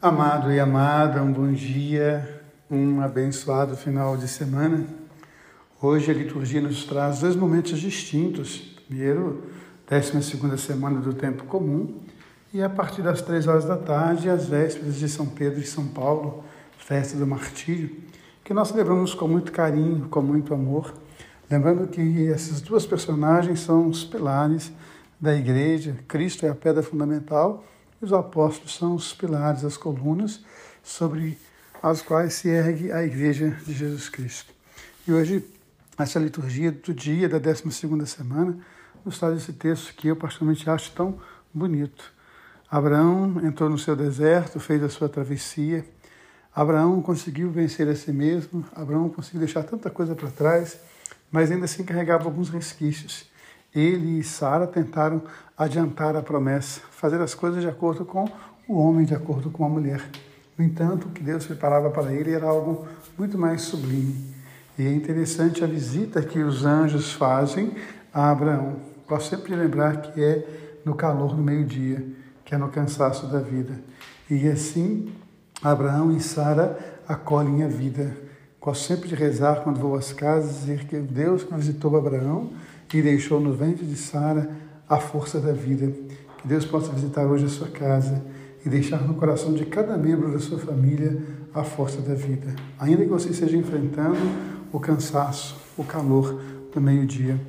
Amado e amada, um bom dia, um abençoado final de semana. Hoje a liturgia nos traz dois momentos distintos. Primeiro, 12 semana do tempo comum, e a partir das três horas da tarde, as vésperas de São Pedro e São Paulo, festa do martírio, que nós celebramos com muito carinho, com muito amor, lembrando que essas duas personagens são os pilares da igreja, Cristo é a pedra fundamental os apóstolos são os pilares, as colunas sobre as quais se ergue a Igreja de Jesus Cristo. E hoje, essa liturgia do dia da 12 semana, nos traz esse texto que eu particularmente acho tão bonito. Abraão entrou no seu deserto, fez a sua travessia. Abraão conseguiu vencer a si mesmo. Abraão conseguiu deixar tanta coisa para trás, mas ainda assim carregava alguns resquícios ele e Sara tentaram adiantar a promessa, fazer as coisas de acordo com o homem, de acordo com a mulher. No entanto, o que Deus preparava para ele era algo muito mais sublime. E é interessante a visita que os anjos fazem a Abraão. Gosto sempre lembrar que é no calor do meio-dia, que é no cansaço da vida. E assim, Abraão e Sara acolhem a vida. Gosto sempre de rezar quando vou às casas, dizer que Deus que visitou Abraão e deixou no ventre de Sara a força da vida. Que Deus possa visitar hoje a sua casa e deixar no coração de cada membro da sua família a força da vida. Ainda que você esteja enfrentando o cansaço, o calor do meio-dia.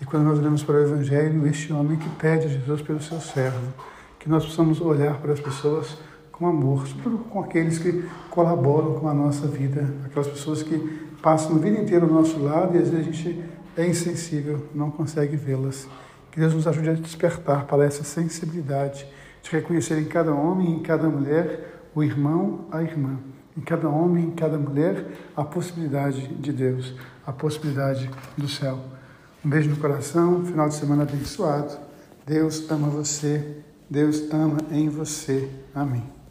E quando nós olhamos para o Evangelho, este homem que pede a Jesus pelo seu servo, que nós possamos olhar para as pessoas com amor, sobretudo com aqueles que colaboram com a nossa vida, aquelas pessoas que passam a vida inteira ao nosso lado e às vezes a gente é insensível, não consegue vê-las. Que Deus nos ajude a despertar para essa sensibilidade, de reconhecer em cada homem e em cada mulher o irmão, a irmã. Em cada homem, em cada mulher, a possibilidade de Deus, a possibilidade do céu. Um beijo no coração, final de semana abençoado. Deus ama você, Deus ama em você. Amém.